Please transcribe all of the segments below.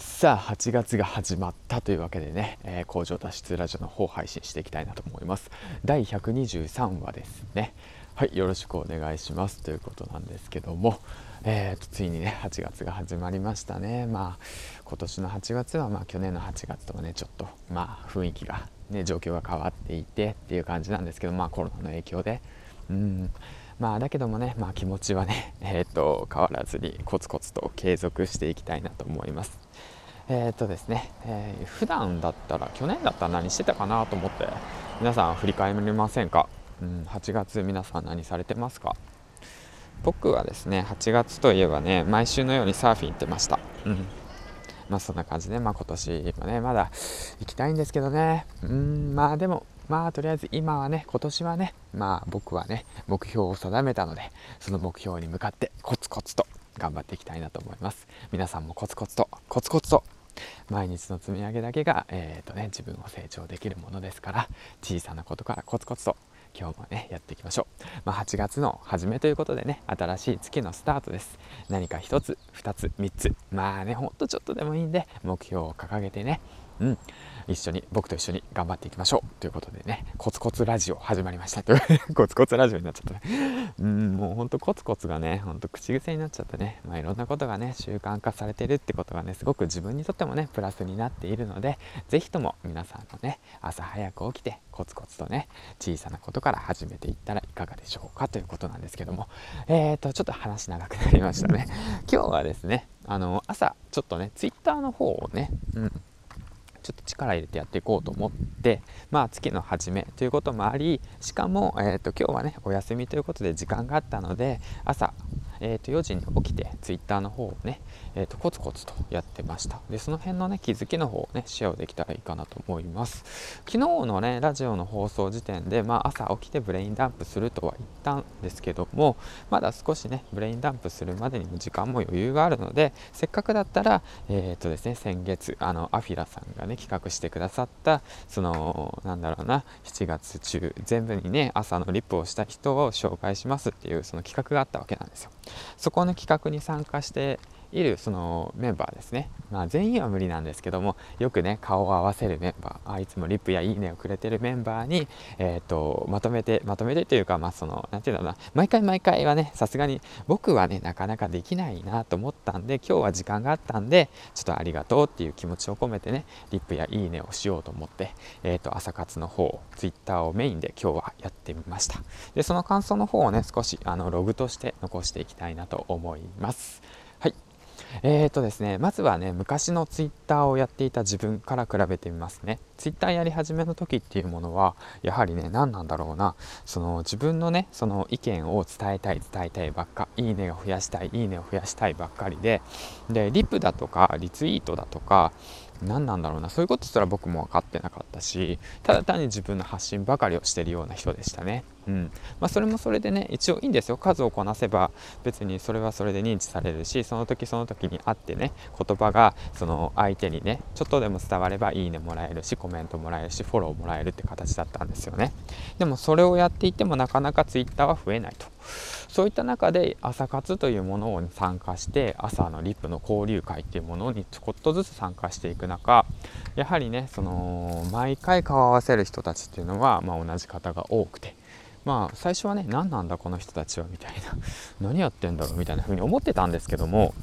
さあ8月が始まったというわけでね、えー、工場脱出ラジオの方を配信していきたいなと思います。第123話ですね。はいよろしくお願いしますということなんですけどもえーと、ついにね8月が始まりましたね。まあ今年の8月はまあ去年の8月とはねちょっとまあ雰囲気がね状況が変わっていてっていう感じなんですけどまあコロナの影響で。うん。まあだけどもね、まあ、気持ちはね、えーと、変わらずにコツコツと継続していきたいなと思います。えっ、ー、とですね、えー、普段だったら去年だったら何してたかなと思って皆さん振り返りませんか、うん、8月皆さん何されてますか？僕はですね8月といえばね毎週のようにサーフィン行ってました、うん。まあそんな感じで、まあ、今年もねまだ行きたいんですけどね。うんまあでもまあとりあえず今はね今年はねまあ僕はね目標を定めたのでその目標に向かってコツコツと頑張っていきたいなと思います。皆さんもコツコツとコツコツと毎日の積み上げだけが、えーとね、自分を成長できるものですから小さなことからコツコツと今日もねやっていきましょう、まあ、8月の初めということでね新しい月のスタートです。何か1つ2つ3つまあねほんとちょっとでもいいんで目標を掲げてねうん。一緒に僕と一緒に頑張っていきましょう。ということでねコツコツラジオ始まりました。と コツコツラジオになっちゃったね。うんもうほんとコツコツがねほんと口癖になっちゃってね。まあいろんなことがね習慣化されてるってことがねすごく自分にとってもねプラスになっているので是非とも皆さんのね朝早く起きてコツコツとね小さなことから始めていったらいかがでしょうか。ということなんですけども。えーとちょっと話長くなりましたね。今日はですねあの朝ちょっとね twitter の方をねうんちょっと力入れてやっていこうと思って、まあ、月の初めということもありしかも、えーと、今日はねお休みということで時間があったので朝えー、と4時に起きてツイッターの方をね、えー、とコツコツとやってました。でその辺のね気づきの方をねシェアできたらいいかなと思います。昨日のねラジオの放送時点で、まあ、朝起きてブレインダンプするとは言ったんですけどもまだ少しねブレインダンプするまでにも時間も余裕があるのでせっかくだったらえっ、ー、とですね先月あのアフィラさんがね企画してくださったそのなんだろうな7月中全部にね朝のリップをした人を紹介しますっていうその企画があったわけなんですよ。そこの企画に参加しているそのメンバーですね、まあ、全員は無理なんですけどもよくね顔を合わせるメンバーあいつもリップやいいねをくれてるメンバーに、えーと、まとめてまとめてというかまあその何て言うんだろうな。毎回毎回はねさすがに僕はねなかなかできないなと思ったんで今日は時間があったんでちょっとありがとうっていう気持ちを込めてねリップやいいねをしようと思って、えーと、朝活の方 Twitter をメインで今日はやってみました。でその感想の方をね少しあのログとして残していきたいなと思います。えーとですね、まずはね、昔のツイッターをやっていた自分から比べてみますね。ツイッターやり始めの時っていうものは、やはりね、何なんだろうな、その自分のね、その意見を伝えたい、伝えたいばっか、いいねを増やしたい、いいねを増やしたいばっかりで、で、リプだとか、リツイートだとか、何なんだろうなそういうことすら僕も分かってなかったしただ単に自分の発信ばかりをしてるような人でしたね。うん。まあ、それもそれでね一応いいんですよ。数をこなせば別にそれはそれで認知されるしその時その時にあってね言葉がその相手にねちょっとでも伝わればいいねもらえるしコメントもらえるしフォローもらえるって形だったんですよね。でもそれをやっていてもなかなか Twitter は増えないと。そういった中で朝活というものに参加して朝のリップの交流会っていうものにちょこっとずつ参加していく中やはりねその毎回顔を合わせる人たちっていうのは、まあ、同じ方が多くて。まあ最初はね何なんだこの人たちはみたいな。何やってんだろうみたいな風に思ってたんですけども。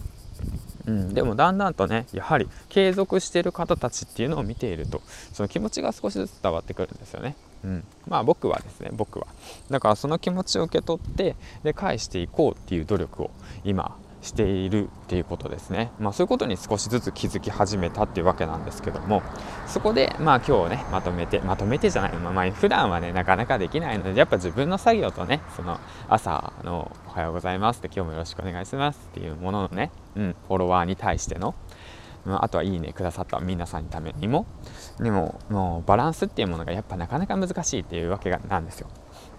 うん、でもだんだんとねやはり継続してる方たちっていうのを見ているとその気持ちが少しずつ伝わってくるんですよね。うん、まあ僕はですね僕は。だからその気持ちを受け取ってで返していこうっていう努力を今しているっていうことですね、まあ、そういうことに少しずつ気づき始めたっていうわけなんですけども。そこでまあ今日ねまとめてまとめてじゃないま、まあ普段はねなかなかできないのでやっぱ自分の作業とねその朝の「おはようございます」って「今日もよろしくお願いします」っていうもののね、うん、フォロワーに対してのあとはいいねくださった皆さんのためにもでももうバランスっていうものがやっぱなかなか難しいっていうわけなんですよ。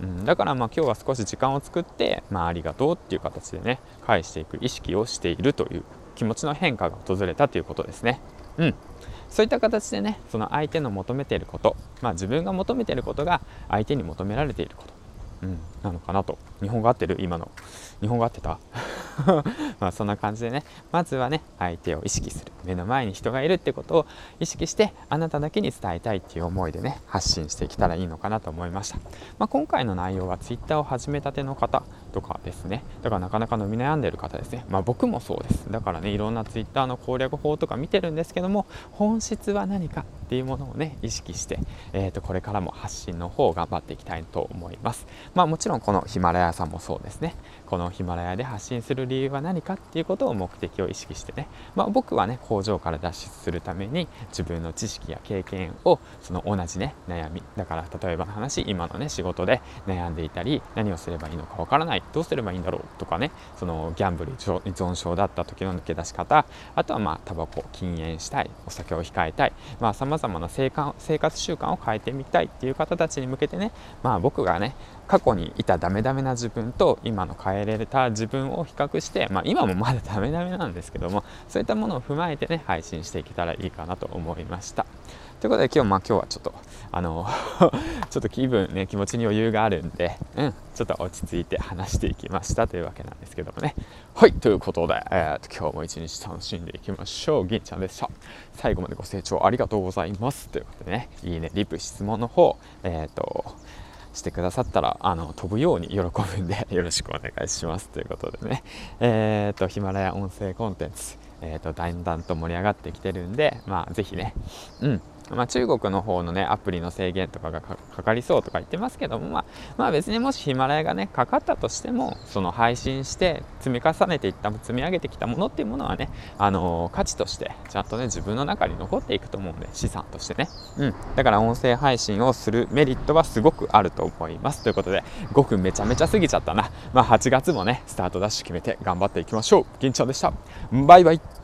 うん、だからまあ今日は少し時間を作って、まあ、ありがとうっていう形でね返していく意識をしているという気持ちの変化が訪れたということですね。うん、そういった形でねその相手の求めていること、まあ、自分が求めていることが相手に求められていることうん、なのかなと。日本語合ってる？今の。日本語合ってた？まあそんな感じでね。まずはね相手を意識する。目の前に人がいるってことを意識してあなただけに伝えたいっていう思いでね発信していけたらいいのかなと思いました、まあ、今回の内容は Twitter を始めたての方とかですね。だからなかなか伸び悩んでる方ですね。まあ僕もそうです。だからねいろんな Twitter の攻略法とか見てるんですけども本質は何かっていうものをね意識して、えー、とこれからも発信の方を頑張っていきたいと思います。まあもちろんこのヒマラヤさんもそうですね。このヒマラヤで発信する理由は何かっていうことを目的を意識してね、まあ、僕はね工場から脱出するために自分の知識や経験をその同じね悩み。だから例えばの話今のね仕事で悩んでいたり何をすればいいのかわからない。どうすればいいんだろうとかねそのギャンブル依存症だった時の抜け出し方あとはまあタバコ禁煙したいお酒を控えたいさまざまな生活習慣を変えてみたいっていう方たちに向けてねまあ僕がね過去にいたダメダメな自分と今の変えられた自分を比較して、まあ、今もまだダメダメなんですけどもそういったものを踏まえてね配信していけたらいいかなと思いました。ということで今日まあ今日はちょっとあの ちょっと気分ね気持ちに余裕があるんでうんちょっと落ち着いて話していきましたというわけなんですけどもね。はいということで、えー、今日も一日楽しんでいきましょう。銀ちゃんでした。最後までご清聴ありがとうございます。ということでねいいねリプ質問の方えっ、としてくださったらあの飛ぶように喜ぶんで よろしくお願いします。ということでね。えっ、とヒマラヤ音声コンテンツえーと、だんだんと盛り上がってきてるんで、まあ、ぜひね、うん、まあ、中国の方のね、アプリの制限とかがかかりそうとか言ってますけども、まあ、まあ、別にもしヒマラヤがね、かかったとしても、その配信して積み重ねていった、積み上げてきたものっていうものはね、あのー、価値として、ちゃんとね、自分の中に残っていくと思うんで、資産としてね。うん。だから音声配信をするメリットはすごくあると思います。ということで、5分めちゃめちゃ過ぎちゃったな。まあ、8月もね、スタートダッシュ決めて頑張っていきましょう。銀ちゃんでした。バイバイ。